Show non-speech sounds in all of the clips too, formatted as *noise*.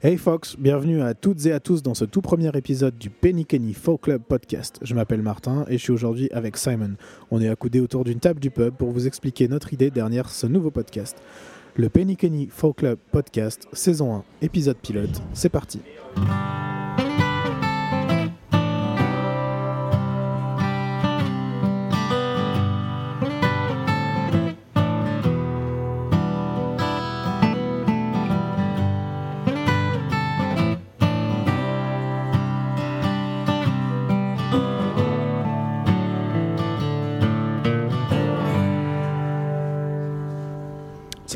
Hey Fox, bienvenue à toutes et à tous dans ce tout premier épisode du Penny Kenny Folk Club podcast. Je m'appelle Martin et je suis aujourd'hui avec Simon. On est accoudés autour d'une table du pub pour vous expliquer notre idée derrière ce nouveau podcast. Le Penny Kenny Folk Club podcast, saison 1, épisode pilote. C'est parti.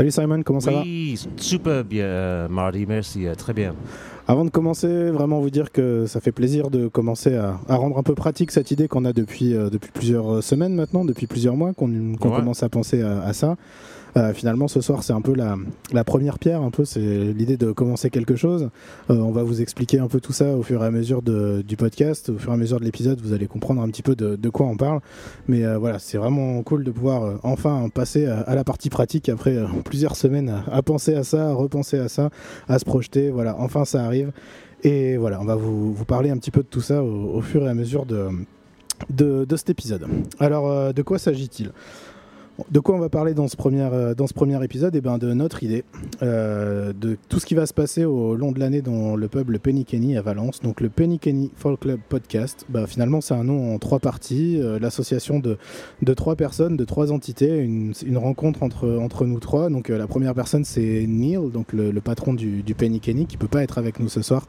Salut Simon, comment ça va Oui, super bien, euh, Marty, merci, euh, très bien. Avant de commencer, vraiment vous dire que ça fait plaisir de commencer à, à rendre un peu pratique cette idée qu'on a depuis, euh, depuis plusieurs semaines maintenant, depuis plusieurs mois, qu'on Ouais. commence à penser à, à ça. Euh, finalement, ce soir, c'est un peu la, première pierre, un peu, c'est l'idée de commencer quelque chose. Euh, on va vous expliquer un peu tout ça au fur et à mesure du podcast, au fur et à mesure de l'épisode, vous allez comprendre un petit peu de, quoi on parle. Mais euh, voilà, c'est vraiment cool de pouvoir enfin passer à, la partie pratique après plusieurs semaines à, penser à ça, à repenser à ça, à se projeter. Voilà, enfin ça arrive. Et voilà, on va vous, parler un petit peu de tout ça au, fur et à mesure de, cet épisode. Alors, de quoi s'agit-il? De quoi on va parler dans ce premier, euh, dans ce premier épisode? Eh ben, De notre idée, euh, de tout ce qui va se passer au long de l'année dans le pub Le Penny Kenny à Valence. Donc le Penny Kenny Folk Club Podcast, bah, finalement c'est un nom en trois parties, euh, l'association de, de trois personnes, de trois entités, une, rencontre entre, entre nous trois. Donc la première personne c'est Neil, donc le, patron du, du Penny Kenny, qui peut pas être avec nous ce soir,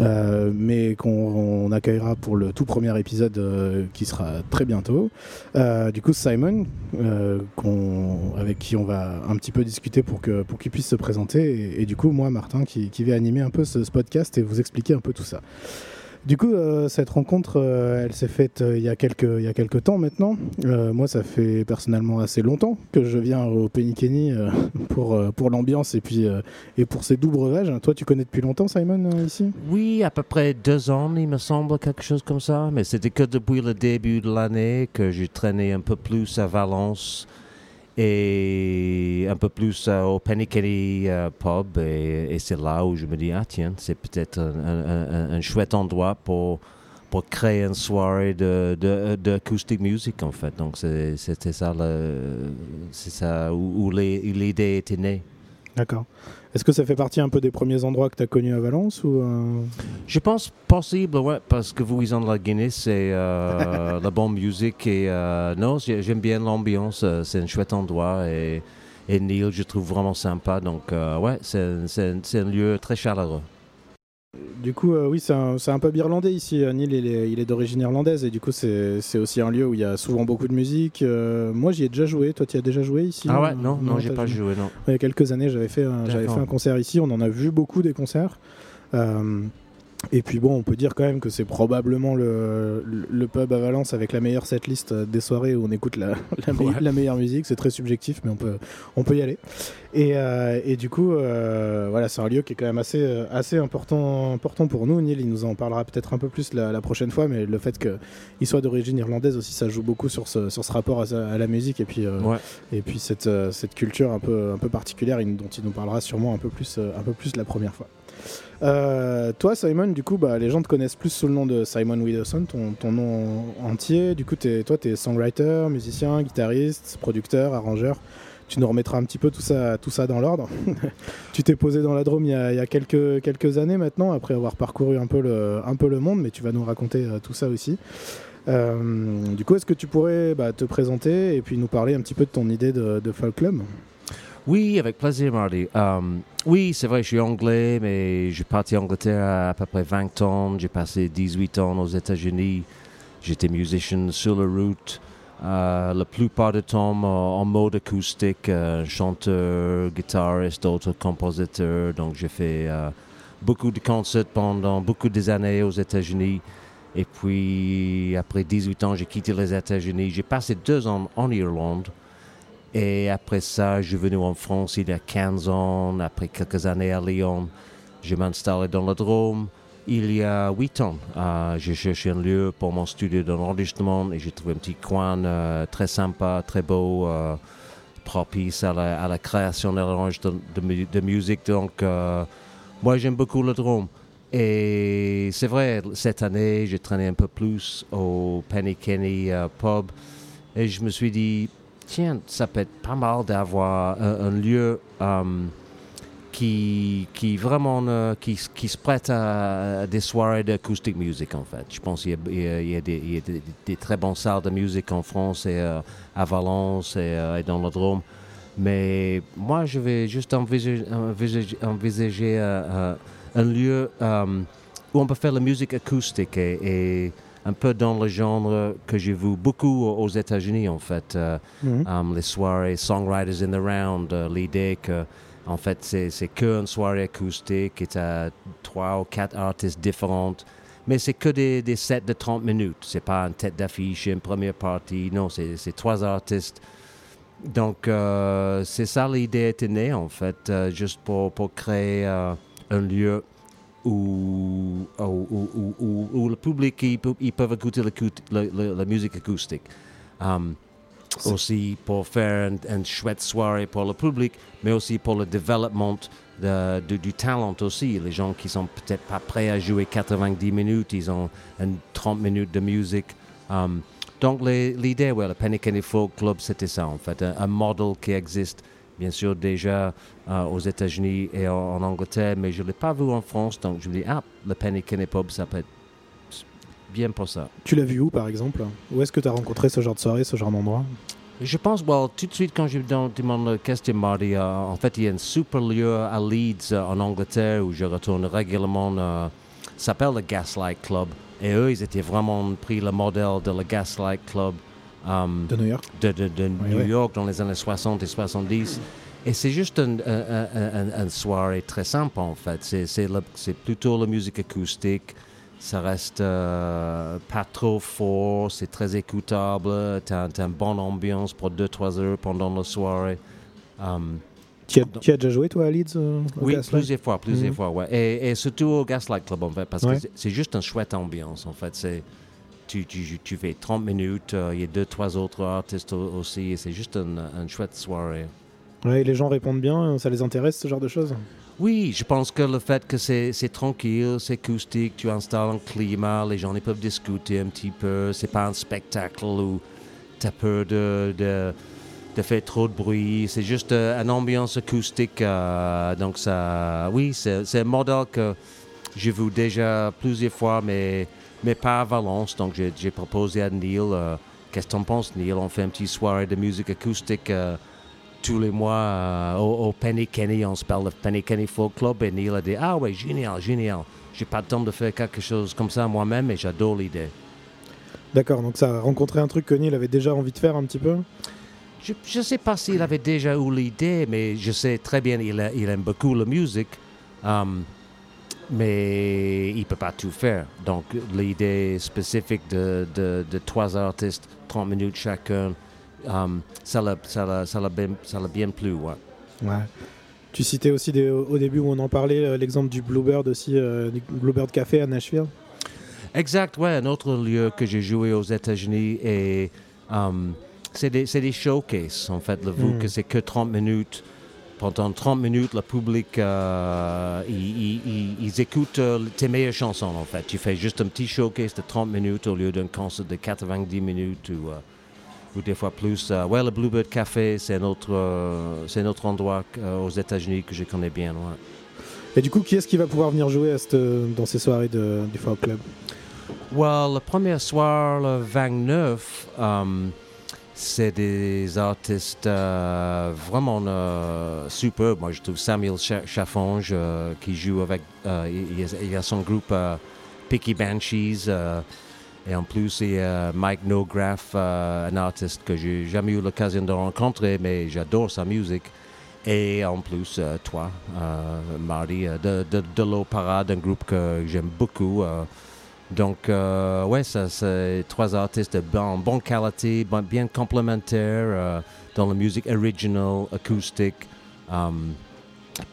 mais qu'on on accueillera pour le tout premier épisode qui sera très bientôt. Du coup Simon, qu'on- avec qui on va un petit peu discuter pour que pour qu'il puisse se présenter et, du coup moi Martin qui, qui vais animer un peu ce, podcast et vous expliquer un peu tout ça. Du coup, euh, cette rencontre, euh, elle s'est faite euh, il, y a quelques, il y a quelques temps maintenant. Moi, ça fait personnellement assez longtemps que je viens au euh, *laughs* pour, pour l'ambiance et, puis et pour ces doux breuvages. Toi, tu connais depuis longtemps, Simon, ici? Oui, à peu près deux ans, il me semble, quelque chose comme ça. Mais c'était que depuis le début de l'année que j'ai traîné un peu plus à Valence et un peu plus euh, au Penny Kenny euh, Pub. Et, c'est là où je me dis, ah tiens, c'est peut-être un, un- un- chouette endroit pour, pour créer une soirée de, de, de music, en fait. Donc c'était ça, le- ça où, où l'idée était née. D'accord. Est-ce que ça fait partie un peu des premiers endroits que tu as connus à Valence ou euh, Je pense possible, ouais, parce que vous, ils ont la Guinness, c'est euh, *laughs* la bonne musique et euh, non, j'ai- j'aime bien l'ambiance, euh, c'est un chouette endroit et, et Neil, je trouve vraiment sympa, donc ouais, c'est un lieu très chaleureux. Du coup, euh, oui, c'est un, un pub irlandais ici. Euh, Neil, il est, d'origine irlandaise et du coup, c'est aussi un lieu où il y a souvent beaucoup de musique. Euh, moi, j'y ai déjà joué. Toi, tu y as déjà joué ici ah ouais, non, non, j'ai pas joué, non. Il y a quelques années, j'avais fait, un- j'avais D'accord. fait un concert ici. On en a vu beaucoup des concerts. Euh, et puis bon, on peut dire quand même que c'est probablement le, le- le pub à Valence avec la meilleure setlist des soirées où on écoute la, *laughs* la, me- Ouais. la meilleure musique. C'est très subjectif, mais on peut, on peut y aller. Et, euh, et du coup, euh, voilà, c'est un lieu qui est quand même assez, euh, assez important, important pour nous. Neil, il nous en parlera peut-être un peu plus la, la prochaine fois, mais le fait qu'il soit d'origine irlandaise aussi, ça joue beaucoup sur ce, sur ce rapport à, la musique et puis, euh, Ouais. et puis cette, cette culture un peu, un peu particulière dont il nous parlera sûrement un peu plus, un peu plus la première fois. Euh, toi, Simon, du coup, bah, les gens te connaissent plus sous le nom de Simon Widdowson, ton, ton nom entier. Du coup, toi, tu es songwriter, musicien, guitariste, producteur, arrangeur. Tu nous remettras un petit peu tout ça, tout ça dans l'ordre. *laughs* tu t'es posé dans la Drôme il y a, quelques, années maintenant, après avoir parcouru un peu le, un peu le monde, mais tu vas nous raconter euh, tout ça aussi. Euh, du coup, est-ce que tu pourrais bah, te présenter et puis nous parler un petit peu de ton idée de, de Folk Club Oui, avec plaisir, Marty. Euh, oui, c'est vrai, je suis anglais, mais j'ai parti en Angleterre à, peu près 20 ans. J'ai passé 18 ans aux États-Unis. J'étais musicien sur la route. Euh, la plupart du temps en, mode acoustique, euh, chanteur, guitariste, autre compositeur. Donc j'ai fait beaucoup de concerts pendant beaucoup des années aux États-Unis. Et puis après 18 ans, j'ai quitté les États-Unis. J'ai passé deux ans en Irlande. Et après ça, je suis venu en France il y a 15 ans. Après quelques années à Lyon, je m'installais dans le Drôme. Il y a 8 ans, euh, j'ai cherché un lieu pour mon studio d'enregistrement et j'ai trouvé un petit coin euh, très sympa, très beau, euh, propice à la, création de, de, de musique. Donc, Moi, j'aime beaucoup le drone. Et c'est vrai, cette année, j'ai traîné un peu plus au Penny Kenny Pub. Et je me suis dit, tiens, ça peut être pas mal d'avoir un, un lieu euh, qui, qui vraiment euh, qui, qui se prête à, des soirées d'acoustic music, en fait. Je pense qu'il y y y a des, il y a des- très bonnes salles de musique en France et euh, à Valence et, euh, dans le Drôme. Mais moi, je vais juste envisager, euh, euh, un lieu euh, où on peut faire la musique acoustique et un peu dans le genre que j'ai vu beaucoup aux États-Unis, en fait. Euh, Mhm. um, les soirées Songwriters in the Round, euh, l'idée que, en fait, c'est, qu'une soirée acoustique et tu as trois ou quatre artistes différentes. Mais c'est que des, des sets de 30 minutes. C'est pas une tête d'affiche, une première partie. Non, c'est, trois artistes. Donc, euh, c'est ça l'idée était née, en fait, juste pour, pour créer un lieu où, où, où- où- où- où le public, ils, peuvent écouter la musique acoustique. Um, aussi pour faire une, une chouette soirée pour le public, mais aussi pour le développement de- de- du talent aussi. Les gens qui sont peut-être pas prêts à jouer 90 minutes, ils ont une 30 minutes de musique. Um, donc l'idée, ouais, le Penny Kenny Folk Club, c'était ça en fait, un, un modèle qui existe bien sûr déjà euh, aux États-Unis et en, en Angleterre, mais je ne l'ai pas vu en France, donc je me dis, ah, le Penny Kenny Pub, ça peut être bien pour ça. Tu l'as vu où, par exemple? Où est-ce que tu as rencontré ce genre de soirée, ce genre d'endroit? Je pense, well, tout de suite, quand je demande la question, Marty, euh, en fait, il y a un super lieu à Leeds, euh, en Angleterre, où je retourne régulièrement. euh, ça s'appelle le Gaslight Club. Et eux, ils étaient vraiment pris le modèle de le Gaslight Club um, De New York de, de- de New. York dans les années 60 et 70. Et c'est juste une un- un- un- une soirée très simple, en fait. C'est- plutôt la musique acoustique. Ça reste euh, pas trop fort, c'est très écoutable. Tu as, une bonne ambiance pour 2-3 heures pendant la soirée. Um, Tu as, tu as déjà joué, toi, à Leeds euh, au oui, Gaslight? plusieurs fois, plusieurs Mhm. fois, ouais. Et, et surtout au Gaslight Club, en fait, parce Ouais. que c'est- c'est juste une chouette ambiance, en fait. C'est, tu, tu, tu fais 30 minutes, euh, il y a deux, trois autres artistes au- aussi, et c'est juste une, une chouette soirée. Et les gens répondent bien, ça les intéresse, ce genre de choses? Oui, je pense que le fait que c'est, tranquille, c'est acoustique, tu installes un climat, les gens ils peuvent discuter un petit peu, c'est pas un spectacle où tu as peur de, de, de faire trop de bruit, c'est juste euh, une ambiance acoustique. euh, donc, ça, oui, c'est, c'est un modèle que j'ai vu déjà plusieurs fois, mais, mais pas à Valence. Donc, j'ai, proposé à Neil, euh, qu'est-ce que t'en penses, Neil? On fait une petite soirée de musique acoustique. euh, tous les mois euh, au, au Penny Kenny, on se parle de Penny Kenny Folk Club et Neil a dit Ah ouais, génial, génial. J'ai pas le temps de faire quelque chose comme ça moi-même et j'adore l'idée. D'accord, donc ça a rencontré un truc que Neil avait déjà envie de faire un petit peu? Je ne sais pas s'il avait déjà eu l'idée, mais je sais très bien il, a- il aime beaucoup la musique, um, mais il peut pas tout faire. Donc l'idée spécifique de, de, de trois artistes, 30 minutes chacun, um, ça l'a ça ça bien, plu. Ouais. Ouais. Tu citais aussi des- au début où on en parlait euh, l'exemple du Bluebird aussi, euh, du Bluebird Café à Nashville. Exact, ouais, un autre lieu que j'ai joué aux États-Unis et um, c'est des, des showcases en fait. Le Mm. que c'est que 30 minutes. Pendant 30 minutes, le public, euh, ils, ils- ils- ils écoutent euh, tes meilleures chansons en fait. Tu fais juste un petit showcase de 30 minutes au lieu d'un concert de 90 minutes ou, euh, ou des fois plus. Euh, ouais, le Bluebird Café, c'est un autre, euh, c'est un autre endroit euh, aux États-Unis que je connais bien. ouais. Et du coup, qui est-ce qui va pouvoir venir jouer à cette- dans ces soirées de- du Folk Club? Well, le premier soir, le 29, um, c'est des artistes euh, vraiment euh, superbes. Moi, je trouve Samuel Cha- Chaffonge qui joue avec. euh, il, y a, son groupe euh, Picky Banshees. et en plus, il y a Mike Nograff, euh, un artiste que j'ai jamais eu l'occasion de rencontrer, mais j'adore sa musique. Et en plus, toi, Marty, euh, de, de, de l'Opéra, d'un groupe que j'aime beaucoup. Donc, euh, ouais, ça, c'est trois artistes de bon, bonne qualité, bon- bien complémentaires euh, dans la musique original, acoustique. um,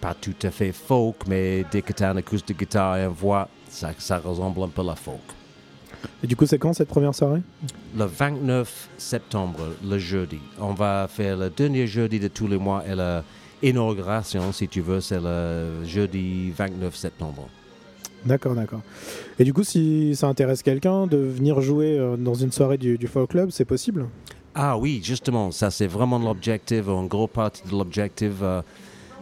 pas tout à fait folk, mais dès que tu as un acoustique guitare et une voix, ça, ça ressemble un peu à la folk. Et du coup, c'est quand cette première soirée? Le 29 septembre, le jeudi, on va faire le dernier jeudi de tous les mois et le, inauguration, si tu veux, c'est le jeudi 29 septembre. D'accord, d'accord. Et du coup, si ça intéresse quelqu'un de venir jouer euh, dans une soirée du, Folk Club, c'est possible? Ah oui, justement, ça c'est vraiment l'objectif, une grosse partie de l'objectif. euh,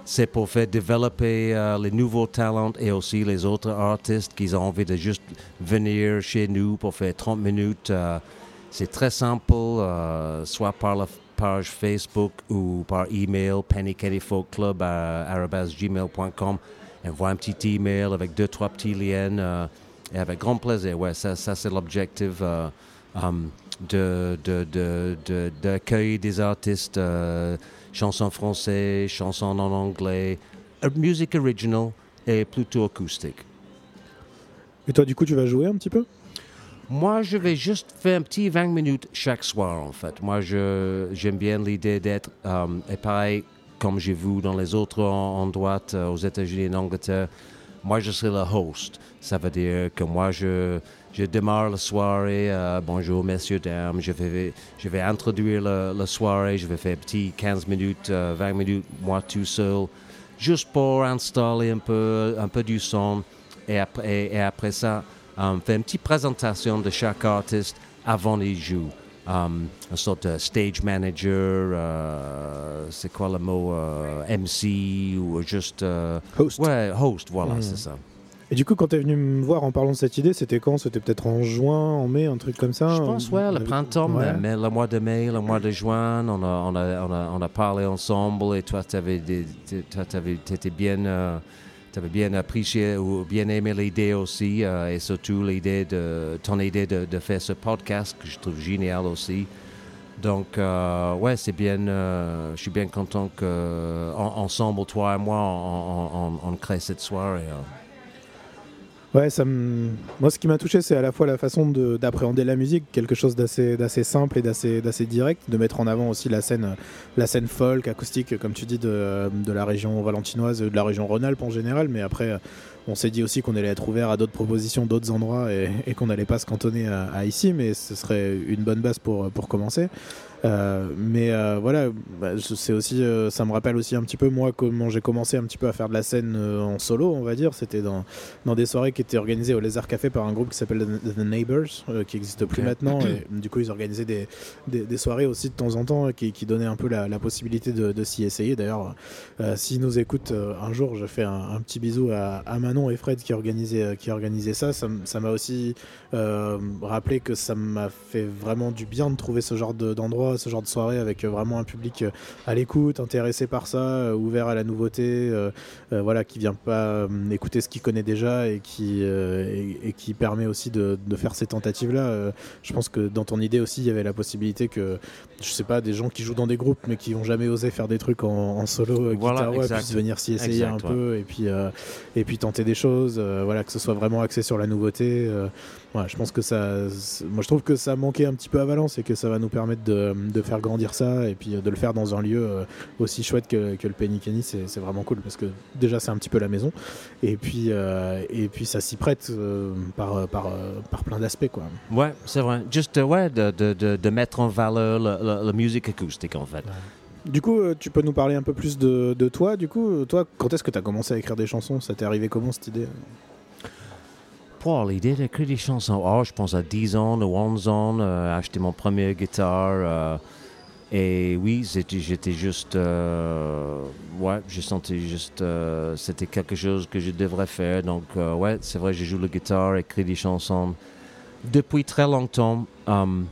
c'est pour faire développer euh, les nouveaux talents et aussi les autres artistes qui ont envie de juste venir chez nous pour faire 30 minutes. c'est très simple, soit par la page Facebook ou par email, pennykennyfolkclub à gmail.com. Envoie un petit email avec deux, trois petits liens euh, et avec grand plaisir. Ouais, ça, ça c'est l'objectif euh, um, de, de, de, de- d'accueillir des artistes, euh, chansons françaises, chansons en anglais, musique originale et plutôt acoustique. Et toi, du coup, tu vas jouer un petit peu? Moi, je vais juste faire un petit 20 minutes chaque soir, en fait. Moi, j'aime bien l'idée d'être, euh, et pareil, comme j'ai vu dans les autres en- endroits euh, aux États-Unis et en Angleterre, moi, je serai le host. Ça veut dire que moi, je, je démarre la soirée. euh, bonjour, messieurs, dames. Je vais, je vais introduire la, soirée. Je vais faire un petit 15 minutes, euh, 20 minutes, moi tout seul, juste pour installer un peu, un peu du son. Et après, et, après ça, um, faire une petite présentation de chaque artiste avant les joue. Um, une sorte de stage manager, euh, c'est quoi le mot, euh, MC ou juste... euh, Host. ouais, host, voilà, Mm. c'est ça. Et du coup, quand tu es venu me voir en parlant de cette idée, c'était quand? C'était peut-être en juin, en mai, un truc comme ça? Je pense, ouais, le printemps, Ouais. mais, mais le mois de mai, le mois de juin, on a, on a, on a, on a parlé ensemble et toi, tu étais bien, euh, t'avais bien apprécié ou bien aimé l'idée aussi euh, et surtout l'idée de, ton idée de, faire ce podcast que je trouve génial aussi. Donc, euh, ouais, c'est bien, euh, je suis bien content qu'ensemble, toi et moi, on crée cette soirée. hein. Ouais, ça me... moi ce qui m'a touché, c'est à la fois la façon de- d'appréhender la musique, quelque chose d'assez simple et d'assez direct, de mettre en avant aussi la scène, la scène folk, acoustique, comme tu dis, de, de la région valentinoise, de la région Rhône-Alpes en général, mais après, on s'est dit aussi qu'on allait être ouvert à d'autres propositions, d'autres endroits, et, et qu'on n'allait pas se cantonner à, à ici, mais ce serait une bonne base pour, pour commencer. Euh, mais euh, voilà, bah, c'est aussi, euh, ça me rappelle aussi un petit peu moi comment j'ai commencé un petit peu à faire de la scène en solo, on va dire. C'était dans, dans des soirées qui étaient organisées au Lézard Café par un groupe qui s'appelle The The Neighbors, qui n'existe plus maintenant. Et *clears throat* du coup, ils organisaient des, des, des soirées aussi de temps en temps qui, qui donnaient un peu la, la possibilité de, de s'y essayer. D'ailleurs, s'ils nous écoutent un jour, je fais un, un petit bisou à, à Manon et Fred qui organisaient, qui organisaient ça. Ça m'a aussi rappelé que ça m'a fait vraiment du bien de trouver ce genre de- ce genre de soirée avec euh, vraiment un public euh, à l'écoute, intéressé par ça, euh, ouvert à la nouveauté, voilà, qui vient pas écouter ce qu'il connaît déjà et qui, et, et qui permet aussi de, de faire ces tentatives-là. Je pense que dans ton idée aussi, il y avait la possibilité que, je sais pas, des gens qui jouent dans des groupes mais qui n'ont jamais osé faire des trucs en, en solo, Voilà, guitare, puissent venir s'y essayer Exact, un peu et puis, et puis tenter des choses, voilà, que ce soit vraiment axé sur la nouveauté. Ouais, je pense que ça. Moi, je trouve que ça manquait un petit peu à Valence et que ça va nous permettre de, de faire grandir ça et puis de le faire dans un lieu euh, aussi chouette que, que le Penny Kenny. C'est vraiment cool parce que déjà, c'est un petit peu la maison et puis, euh, et puis ça s'y prête euh, par, par, par plein d'aspects, quoi. Ouais, c'est vrai. Juste, ouais, de, de, de, de mettre en valeur la, musique acoustique, en fait. Du coup, tu peux nous parler un peu plus de, de toi. Du coup, toi, quand est-ce que tu as commencé à écrire des chansons? Ça t'est arrivé comment cette idée? Pour l'idée d'écrire des chansons, oh, je pense à 10 ans ou 11 ans, euh, acheter mon premier guitare. euh, et oui, j'étais juste. euh, ouais, je sentais juste. euh, c'était quelque chose que je devrais faire. Donc, ouais, c'est vrai, je joue la guitare, écris des chansons depuis très longtemps. um,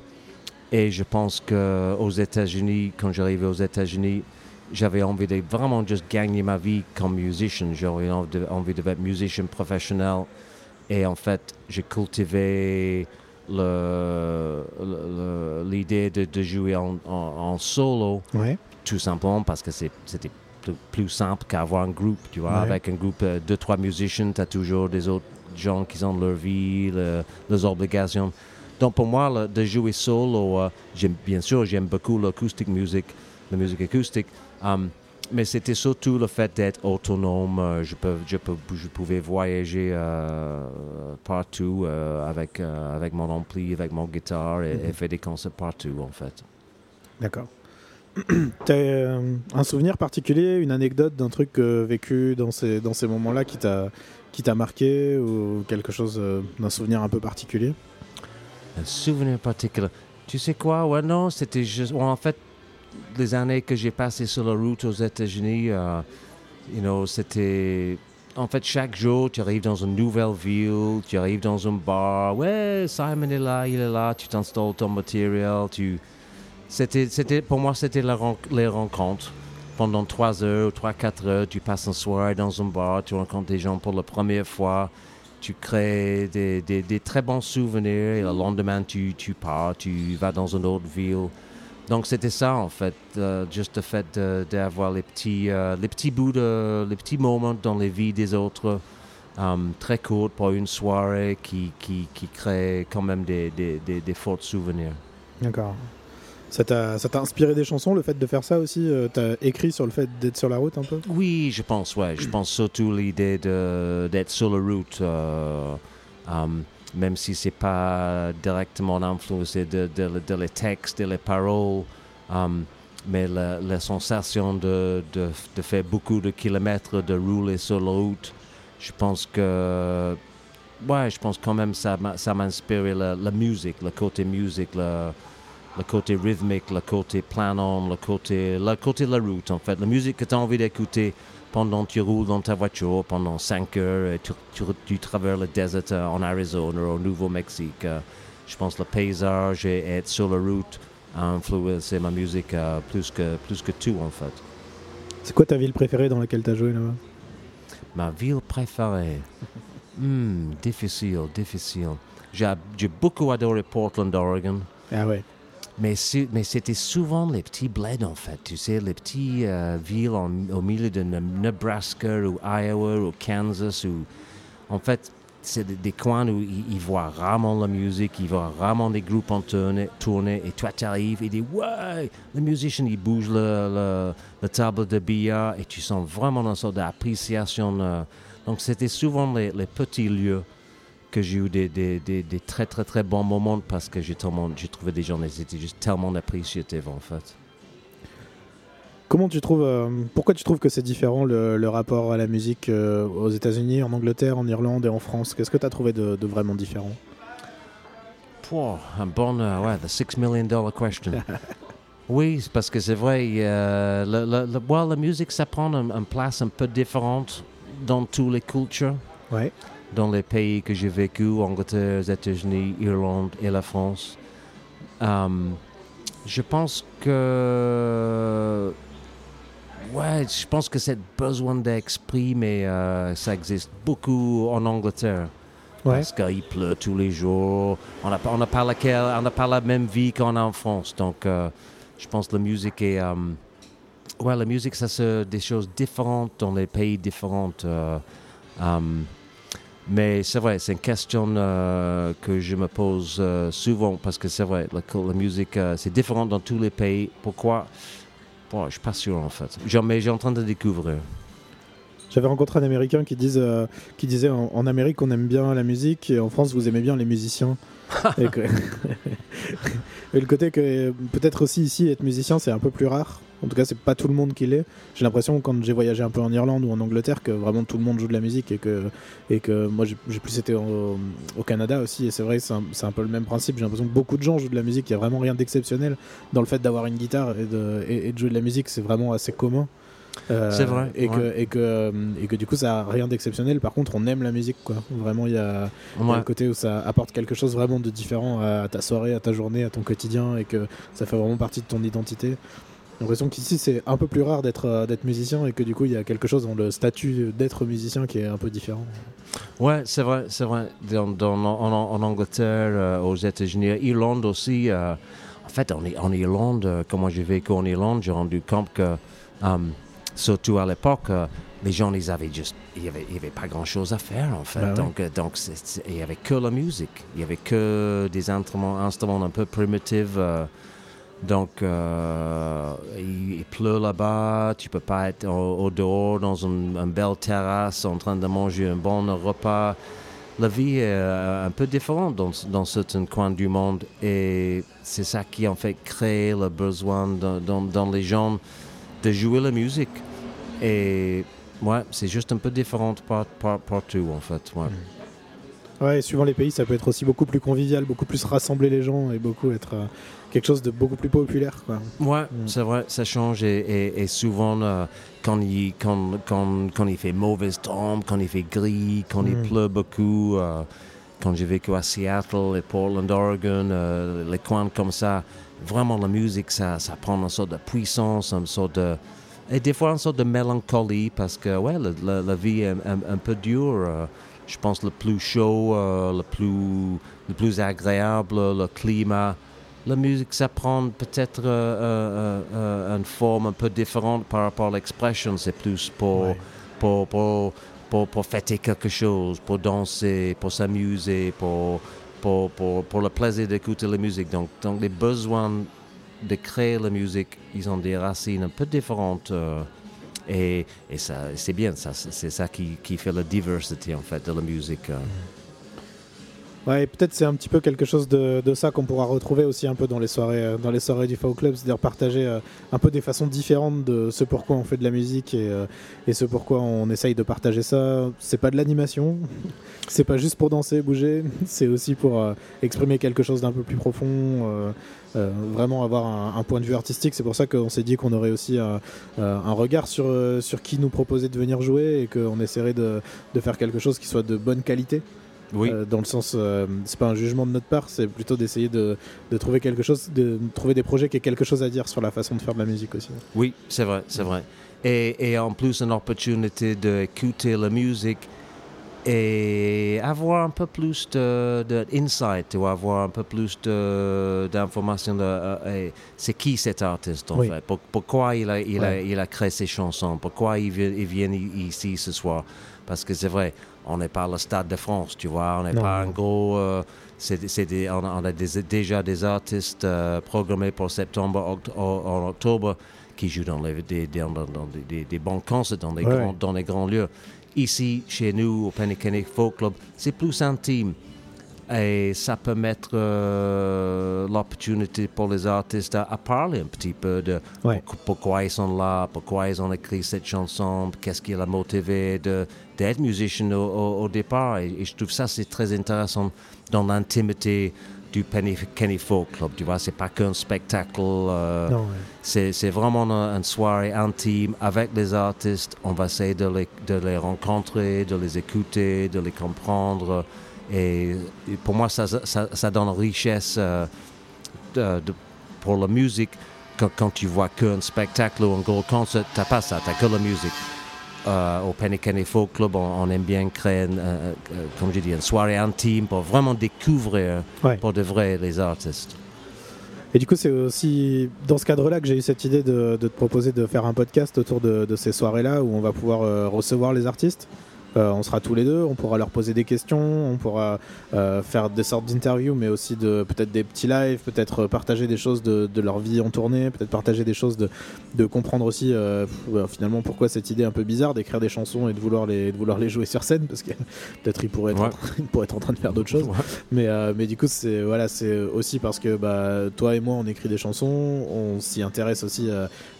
et je pense qu'aux États-Unis, quand j'arrivais aux États-Unis, j'avais envie de vraiment juste gagner ma vie comme musicien. J'avais envie de, envie de être musicien professionnel. Et en fait, j'ai cultivé l'idée de, de jouer en, en- en solo, Ouais. tout simplement parce que c'était plus, simple qu'avoir un groupe. Tu vois, Ouais. avec un groupe de deux, trois musiciens, tu as toujours des autres gens qui ont leur vie, le- leurs obligations. Donc pour moi, le- de jouer solo, euh, j'aime- bien sûr, j'aime beaucoup l'acoustic music, la musique acoustique. um, mais c'était surtout le fait d'être autonome. euh, Je, peux, je, peux, je pouvais voyager euh, partout euh, avec, euh, avec mon ampli, avec mon guitare et, et Mhm. faire des concerts partout en fait. D'accord. *clears throat* T'as un souvenir particulier, une anecdote d'un truc vécu dans ces, dans ces moments-là qui t'a qui t'a marqué ou quelque chose d'un souvenir un peu particulier? Un souvenir particulier. Tu sais quoi? Ouais, non, c'était juste. en fait, les années que j'ai passées sur la route aux États-Unis, euh, you know, c'était. En fait, chaque jour, tu arrives dans une nouvelle ville, tu arrives dans un bar. Ouais, Simon est là, il est là, tu t'installes ton matériel. Tu... C'était, c'était, pour moi, c'était les rencontres. Pendant trois heures ou trois, quatre heures, tu passes une soirée dans un bar, tu rencontres des gens pour la première fois tu crées des, très bons souvenirs et le lendemain tu pars, tu vas dans une autre ville. Donc c'était ça en fait, euh, juste le fait d'avoir les petits, euh, les petits bouts de, les petits moments dans les vies des autres, euh, très courts pour une soirée qui, qui, qui crée quand même des, des, des, des forts souvenirs. D'accord. Ça t'a inspiré des chansons, le fait de faire ça aussi T'as écrit sur le fait d'être sur la route un peu? Oui, je pense, ouais. Je pense surtout l'idée d'être sur la route, um, même si c'est pas directement influencé de, de, les textes, de les paroles, um, mais la, sensation de, de, faire beaucoup de kilomètres, de rouler sur la route, je pense que, ouais, je pense quand même ça ça m'a la, la musique, le côté musique, le, le côté rythmique, le côté planant, le côté, le côté de la route, en fait. La musique que tu as envie d'écouter pendant que tu roules dans ta voiture pendant 5 heures et tu, tu, tu traverses le désert euh, en Arizona ou au Nouveau-Mexique. euh, je pense que le paysage et être sur la route a influencé ma musique euh, plus, que, plus que tout, en fait. C'est quoi ta ville préférée dans laquelle t'as joué là-bas? Ma ville préférée? Hmm, Difficile, difficile. J'ai j'ai beaucoup adoré Portland, Oregon. Ah ouais. Mais, c'était souvent les petits bleds, en fait. Tu sais, les petites euh, villes au milieu de Ne- Nebraska ou Iowa ou Kansas. Ou, en fait, c'est des, coins où ils, voient rarement la musique, ils voient rarement des groupes en tournée, et toi, tu arrives et dis Ouais, le musicien, il bouge le, le- table de billard et tu sens vraiment une sorte d'appréciation. euh. donc, c'était souvent les petits lieux que j'ai eu des, des, des, des très très très bons moments parce que j'ai tellement- j'ai trouvé des gens qui étaient juste tellement appréciatifs en fait. Comment tu trouves euh, Pourquoi tu trouves que c'est différent le, le rapport à la musique euh, aux États-Unis, en Angleterre, en Irlande et en France? Qu'est-ce que tu as trouvé de, de vraiment différent? Pouah, un bon, euh, ouais, the six million dollar question. *laughs* oui, parce que c'est vrai, euh, le, le, la musique ça prend une, une place un peu différente dans toutes les cultures. Ouais. Dans les pays que j'ai vécu, Angleterre, les États-Unis, Irlande et la France. Um, je pense que... Ouais, je pense que c'est besoin d'exprimer, euh, ça existe beaucoup en Angleterre. Ouais. Parce qu'il pleut tous les jours. On n'a on n'a pas, laquelle- on n'a pas la même vie qu'on a en France. Donc, euh, je pense que la musique est... euh, ouais, la musique, ça c'est des choses différentes dans les pays différents. euh, um, mais c'est vrai, c'est une question euh, que je me pose euh, souvent parce que c'est vrai, la, la musique, euh, c'est différent dans tous les pays. Pourquoi? Bon, Je suis pas sûr en fait. Genre, mais j'ai en train de découvrir. J'avais rencontré un Américain qui, disent, qui disait en, en Amérique on aime bien la musique et en France vous aimez bien les musiciens. *laughs* et, que- *laughs* et le côté que peut-être aussi ici être musicien c'est un peu plus rare. En tout cas c'est pas tout le monde qui l'est. J'ai l'impression quand j'ai voyagé un peu en Irlande ou en Angleterre que vraiment tout le monde joue de la musique et que, et que moi j'ai plus été au, au Canada aussi et c'est vrai c'est un, un peu le même principe. J'ai l'impression que beaucoup de gens jouent de la musique. Il y a vraiment rien d'exceptionnel dans le fait d'avoir une guitare et de, et- et de jouer de la musique. C'est vraiment assez commun. Euh, C'est vrai, Et, que, et, que, euh, et que du coup, ça a rien d'exceptionnel. Par contre, on aime la musique. Quoi. Vraiment, il y a, Ouais. le côté où ça apporte quelque chose vraiment de différent à ta soirée, à ta journée, à ton quotidien et que ça fait vraiment partie de ton identité. L'impression qu'ici, c'est un peu plus rare d'être euh, d'être musicien et que du coup, il y a quelque chose dans le statut d'être musicien qui est un peu différent. Ouais, c'est vrai, c'est vrai. Dans, dans- en, Angleterre, euh, aux États-Unis, Irlande aussi. euh, en fait, en, Irlande, euh, comment j'ai vécu en Irlande, j'ai rendu compte que, surtout à l'époque, les gens, ils avaient juste, il y avait, pas grand-chose à faire en fait. Bah ouais. Donc, il y avait que la musique. Il y avait que des instruments, instruments un peu primitifs. Euh, donc, euh, il, pleut là-bas, tu peux pas être au, dehors dans une, belle terrasse en train de manger un bon repas. la vie est un peu différente dans, dans certains coins du monde et c'est ça qui en fait crée le besoin dans, dans, les gens de jouer la musique. Et ouais, c'est juste un peu différent partout en fait. Ouais. Ouais. suivant les pays, ça peut être aussi beaucoup plus convivial, beaucoup plus rassembler les gens et beaucoup être euh, quelque chose de beaucoup plus populaire. Quoi. Ouais, mm. c'est vrai, ça change et, souvent euh, quand, il, quand, quand, quand, il fait mauvaise tombe, quand il fait gris, quand il mm. pleut beaucoup, euh, quand j'ai vécu à Seattle et Portland, Oregon, euh, les coins comme ça, vraiment la musique, ça, ça prend une sorte de puissance, une sorte de... Et des fois une sorte de mélancolie parce que ouais, la, la, vie est un, peu dure. je pense le plus chaud, le, plus, le plus agréable, le climat la musique, ça prend peut-être euh, euh, euh, une forme un peu différente par rapport à l'expression. C'est plus pour, pour, pour, pour, fêter quelque chose, pour danser, pour s'amuser, pour, pour, pour, le plaisir d'écouter la musique. Donc, donc, les besoins de créer la musique, ils ont des racines un peu différentes. et, et ça, c'est bien, ça, c'est ça qui, qui, fait la diversité en fait de la musique. Ouais, peut-être c'est un petit peu quelque chose de, ça qu'on pourra retrouver aussi un peu dans les soirées, euh, dans les soirées du Faux Club, c'est-à-dire partager euh, un peu des façons différentes de ce pourquoi on fait de la musique et, euh, ce pourquoi on essaye de partager ça. C'est pas de l'animation, *laughs* c'est pas juste pour danser, bouger, *laughs* c'est aussi pour exprimer quelque chose d'un peu plus profond. vraiment avoir un, point de vue artistique. C'est pour ça qu'on s'est dit qu'on aurait aussi un, regard sur, sur qui nous proposait de venir jouer et qu'on essaierait de, de, faire quelque chose qui soit de bonne qualité. Oui. Euh, dans le sens, euh, c'est pas un jugement de notre part, c'est plutôt d'essayer de, de, trouver quelque chose, de trouver des projets qui aient quelque chose à dire sur la façon de faire de la musique aussi. Oui, c'est vrai, c'est vrai. Et, et, en plus, une opportunité d'écouter la musique et avoir un peu plus d'insight, de, ou avoir un peu plus d'informations. Euh, c'est qui cet artiste en fait? Pourquoi il a, il, a, il a créé ses chansons? Pourquoi il il vient ici ce soir? Parce que c'est vrai on n'est pas le Stade de France, tu vois. On n'est pas un gros. Euh, c'est, on, a déjà des artistes euh, programmés pour septembre, en octobre, qui jouent dans, les, des, dans, des, des, bons concerts, dans, grands, dans les grands lieux. Ici, chez nous, au Penny Folk Club, c'est plus intime. Et ça peut mettre euh, l'opportunité pour les artistes à, parler un petit peu de pourquoi ils sont là, pourquoi ils ont écrit cette chanson, qu'est-ce qui l'a motivé d'être musicien au, départ. Et, je trouve ça c'est très intéressant dans l'intimité du Penny Kenny Folk Club. Tu vois, c'est pas qu'un spectacle. Euh, c'est vraiment une, soirée intime avec les artistes. On va essayer de les, de les rencontrer, de les écouter, de les comprendre. Et, pour moi, ça, ça, ça donne richesse euh, de, pour la musique. Quand, quand tu vois qu'un spectacle ou un gros concert, tu n'as pas ça, tu n'as que la musique. Euh, au Penny Kenny Folk Club, on, aime bien créer, euh, comme je dis, une soirée intime pour vraiment découvrir pour de vrai les artistes. Et du coup, c'est aussi dans ce cadre-là que j'ai eu cette idée de, de, te proposer de faire un podcast autour de, de ces soirées-là où on va pouvoir recevoir les artistes. Euh, on sera tous les deux, on pourra leur poser des questions, on pourra euh, faire des sortes d'interviews, mais aussi de peut-être des petits lives, peut-être partager des choses de, leur vie en tournée, peut-être partager des choses de, de comprendre aussi euh, finalement pourquoi cette idée un peu bizarre d'écrire des chansons et de vouloir les, de vouloir les jouer sur scène, parce que *laughs* peut-être ils pourraient être, en train, être en train de faire d'autres choses. Mais, mais du coup, c'est voilà, c'est aussi parce que bah, toi et moi, on écrit des chansons, on s'y intéresse aussi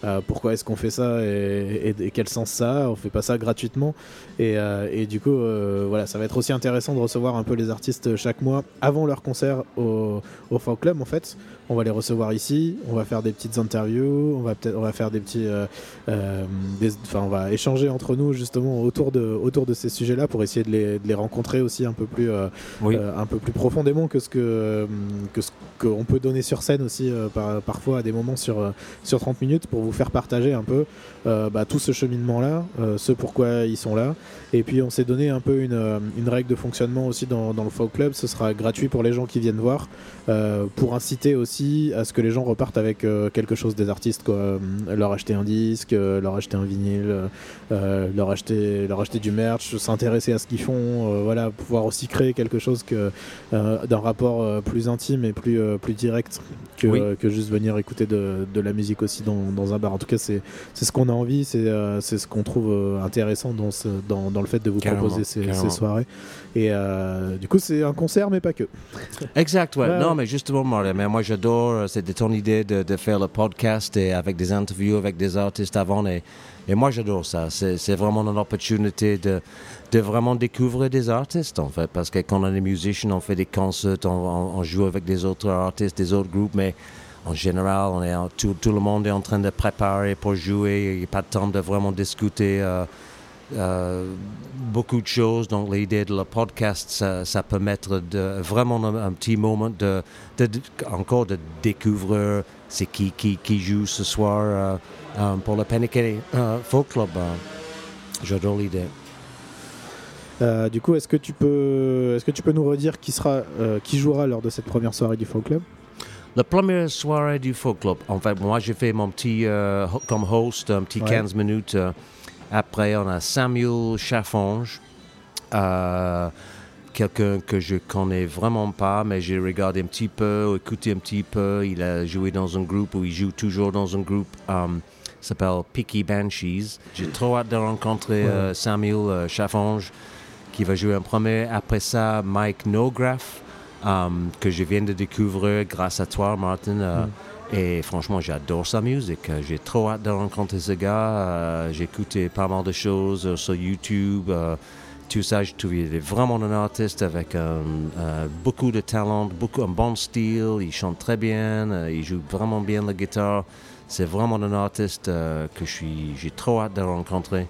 à, pourquoi est-ce qu'on fait ça et, et, quel sens ça a. On fait pas ça gratuitement. Et, et du coup, euh, voilà, ça va être aussi intéressant de recevoir un peu les artistes chaque mois avant leur concert au, au Club en fait. On va les recevoir ici, on va faire des petites interviews, on va peut-être, on va faire des petits, euh, euh, enfin, on va échanger entre nous justement autour de, autour de ces sujets-là pour essayer de les, de les rencontrer aussi un peu plus, un peu plus profondément que ce que, que ce qu'on peut donner sur scène aussi parfois à des moments sur, sur 30 minutes pour vous faire partager un peu bah, tout ce cheminement-là, ce pourquoi ils sont là, et puis on s'est donné un peu une, euh, une, règle de fonctionnement aussi dans, dans, le Folk Club. Ce sera gratuit pour les gens qui viennent voir, euh, pour inciter aussi à ce que les gens repartent avec euh, quelque chose des artistes, quoi. leur acheter un disque, leur acheter un vinyle, leur, acheter, leur acheter du merch, s'intéresser à ce qu'ils font, voilà, pouvoir aussi créer quelque chose que d'un rapport plus intime et plus, euh, plus direct que, Oui. que juste venir écouter de, de la musique aussi dans, dans un bar. En tout cas, c'est c'est ce qu'on a envie, c'est euh, c'est ce qu'on trouve euh, intéressant dans, ce, dans, dans le fait de vous Carrément, proposer ces, ces soirées. Et euh, du coup, c'est un concert, mais pas que. Exact, ouais. Ouais, non, mais justement, mais moi j'adore, euh, c'était ton idée de, faire le podcast et avec des interviews avec des artistes avant. Et, moi j'adore ça. C'est vraiment une opportunité de, vraiment découvrir des artistes, en fait. Parce que quand on est musicien, on fait des concerts, on, joue avec des autres artistes, des autres groupes, mais en général, tout, le monde est en train de préparer pour jouer. Il n'y a pas de temps de vraiment discuter. euh, beaucoup de choses. Donc, l'idée de le podcast, ça, ça peut mettre de, vraiment un, un petit moment de, de- de- encore de découvrir c'est qui, qui, qui joue ce soir euh, euh, pour le Panic euh, Folk Club. euh. J'adore l'idée. Euh, du coup, est-ce que tu peux, est-ce que tu peux nous redire qui sera, euh, qui jouera lors de cette première soirée du Folk Club? La première soirée du Folk Club, en fait, moi j'ai fait mon petit, euh, comme host, un petit Ouais. 15 minutes. Après, on a Samuel Chaffonge, euh, quelqu'un que je connais vraiment pas, mais j'ai regardé un petit peu, écouté un petit peu. Il a joué dans un groupe, ou il joue toujours dans un groupe, euh, s'appelle Picky Banshees. J'ai trop hâte de rencontrer Ouais. euh, Samuel euh, Chaffonge, qui va jouer en premier. Après ça, Mike Nograff, euh, que je viens de découvrir grâce à toi, Martin. Mm. Et franchement, j'adore sa musique. J'ai trop hâte de rencontrer ce gars. Euh, j'ai écouté pas mal de choses euh, sur YouTube. euh, tout ça, je trouve qu'il est vraiment un artiste avec beaucoup de talent, beaucoup, un bon style. Il chante très bien, il joue vraiment bien la guitare. C'est vraiment un artiste que j'ai trop hâte de rencontrer.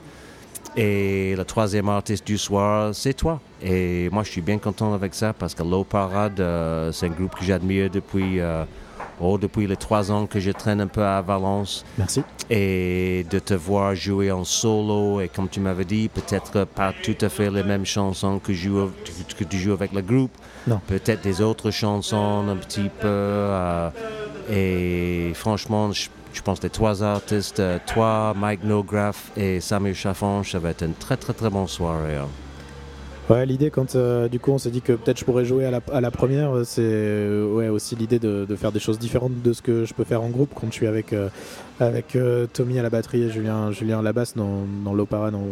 Et le troisième artiste du soir, c'est toi. Et moi, je suis bien content avec ça parce que Low Parade, c'est un groupe que j'admire depuis, oh, depuis les trois ans que je traîne un peu à Valence. Merci. Et de te voir jouer en solo, et comme tu m'avais dit, peut-être pas tout à fait les mêmes chansons que, joue- que tu joues avec le groupe. Non. Peut-être des autres chansons un petit peu. euh, et franchement, je, je pense que les trois artistes, euh, toi, Mike Nograff et Samuel Chaffonge, ça va être une très très très bonne soirée. hein. Ouais, l'idée quand euh, du coup on s'est dit que peut-être je pourrais jouer à la, à la première, euh, c'est euh, ouais, aussi l'idée de, faire des choses différentes de ce que je peux faire en groupe quand je suis avec, avec euh, Tommy à la batterie et Julien, Julien à la basse dans, dans l'opéra, dans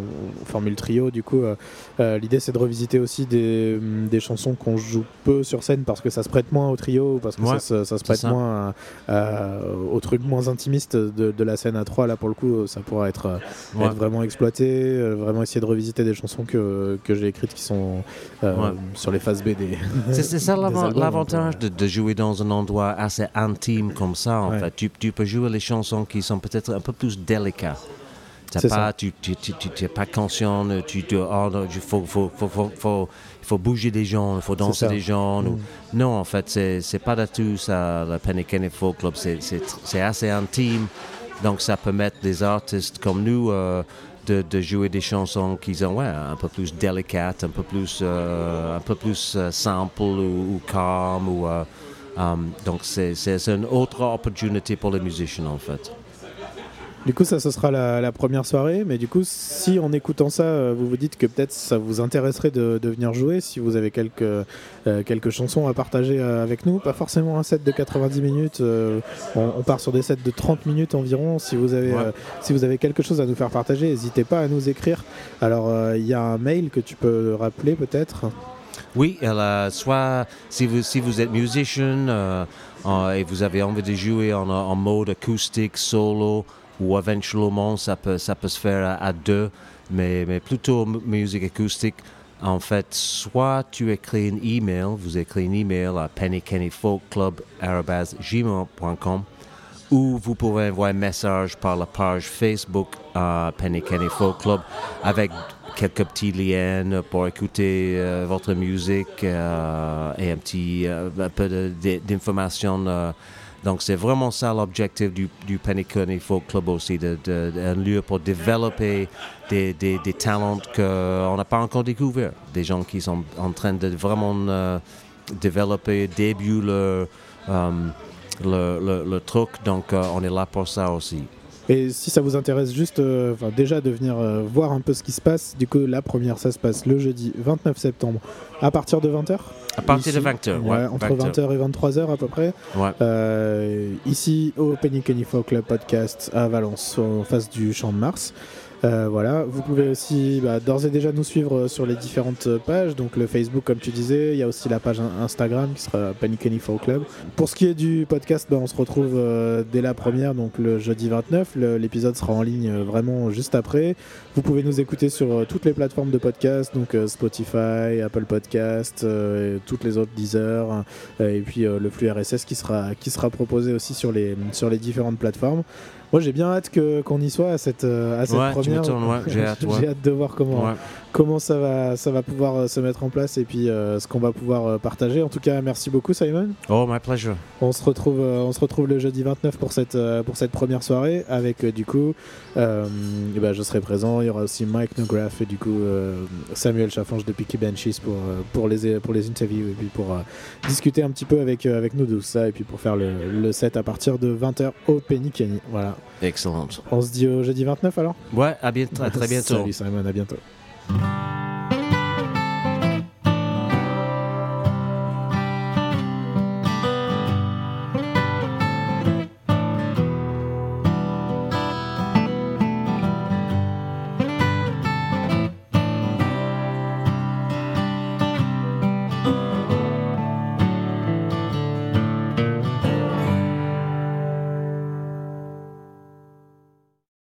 Formule Trio. Du coup, euh, euh, l'idée c'est de revisiter aussi des, hum, des chansons qu'on joue peu sur scène parce que ça se prête moins au trio, parce que Ouais, ça, se- ça se c'est prête ça. moins à- à- aux trucs moins intimistes de, de la scène à 3. Là pour le coup, ça pourra être, Ouais. être vraiment exploité, vraiment essayer de revisiter des chansons que, que j'ai écrites qui sont euh, Ouais. sur les phases B des. C'est ça *laughs* l'avantage de, de jouer dans un endroit assez intime comme ça. En Ouais. fait, tu, tu peux jouer les chansons qui sont peut-être un peu plus délicates. T'as C'est pas, tu t'es pas conscient. euh, Tu te, oh, il faut faut faut bouger des gens, il faut danser des gens. ou- Mm. Non, en fait, c'est pas du tout ça. Le Panic Folk Club, c'est assez intime. Donc, ça peut mettre des artistes comme nous euh, de, de jouer des chansons qui sont ouais, un peu plus délicates, un peu plus, euh, un peu plus euh, simple ou, ou calme. Ou, um, donc, c'est une autre opportunité pour les musiciens, en fait. Du coup, ça, ce sera la, la première soirée. Mais du coup, si en écoutant ça, euh, vous vous dites que peut-être ça vous intéresserait de, de venir jouer, si vous avez quelques, euh, quelques chansons à partager euh, avec nous, pas forcément un set de 90 minutes, euh, on, on part sur des sets de 30 minutes environ. Si vous avez, Ouais. euh, si vous avez quelque chose à nous faire partager, n'hésitez pas à nous écrire. Alors, il y a un mail que tu peux rappeler peut-être? Oui, elle a- soit si vous, si vous êtes musicien et vous avez envie de jouer en, en mode acoustique, solo, ou éventuellement ça peut, ça peut se faire à, deux, mais, mais plutôt musique acoustique. En fait, soit tu écris un email, vous écrivez un email à pennykennyfolkclub.gmail.com ou vous pouvez envoyer un message par la page Facebook à Penny Kenny Folk Club avec quelques petits liens pour écouter euh, votre musique euh, et un petit euh, un peu d'informations. Donc c'est vraiment ça l'objectif du, du Penny Kenny Folk Club aussi, un lieu pour développer des, talents qu'on n'a pas encore découverts, des gens qui sont en train de vraiment euh, développer, début leur, euh, le truc. Donc, euh, on est là pour ça aussi. Et si ça vous intéresse juste euh, déjà de venir euh, voir un peu ce qui se passe, du coup la première ça se passe le jeudi 29 septembre à partir de 20h À partir de Ici, 20h, ouais, ouais. entre 20h et 23h à peu près. Ouais. Euh, ici au Penny Kenny Folk Club Podcast à Valence, en face du Champ de Mars. Euh, voilà, vous pouvez aussi bah, d'ores et déjà nous suivre sur les différentes pages, donc le Facebook comme tu disais, il y a aussi la page in- Instagram qui sera Folk Club. Pour ce qui est du podcast, bah, on se retrouve euh, dès la première, donc le jeudi 29. Le- L'épisode sera en ligne euh, vraiment juste après. Vous pouvez nous écouter sur toutes les plateformes de podcast, donc Spotify, Apple Podcast, toutes les autres Deezer, et puis le flux RSS qui sera, qui sera proposé aussi sur les, sur les différentes plateformes. Moi j'ai bien hâte que- qu'on y soit à cette, euh, à cette Ouais, première. ouais, j'ai hâte, *laughs* ouais. J'ai hâte de voir comment, comment ça, va, ça va pouvoir euh, se mettre en place et puis euh, ce qu'on va pouvoir partager. En tout cas, merci beaucoup Simon. Oh, my pleasure. On se retrouve, on se retrouve le jeudi 29 pour cette, pour cette première soirée avec du coup, euh, ben, je serai présent. Il y aura aussi Mike Nograff et du coup Samuel Chaffange de Picky Benchies pour, pour, les, pour les interviews et puis pour discuter un petit peu avec, avec nous de tout ça et puis pour faire le, le set à partir de 20h au Penny Kenny. Voilà. Excellent. On se dit au jeudi 29 alors? Ouais, à, bientôt, à très *laughs* bientôt. Salut Simon, à bientôt.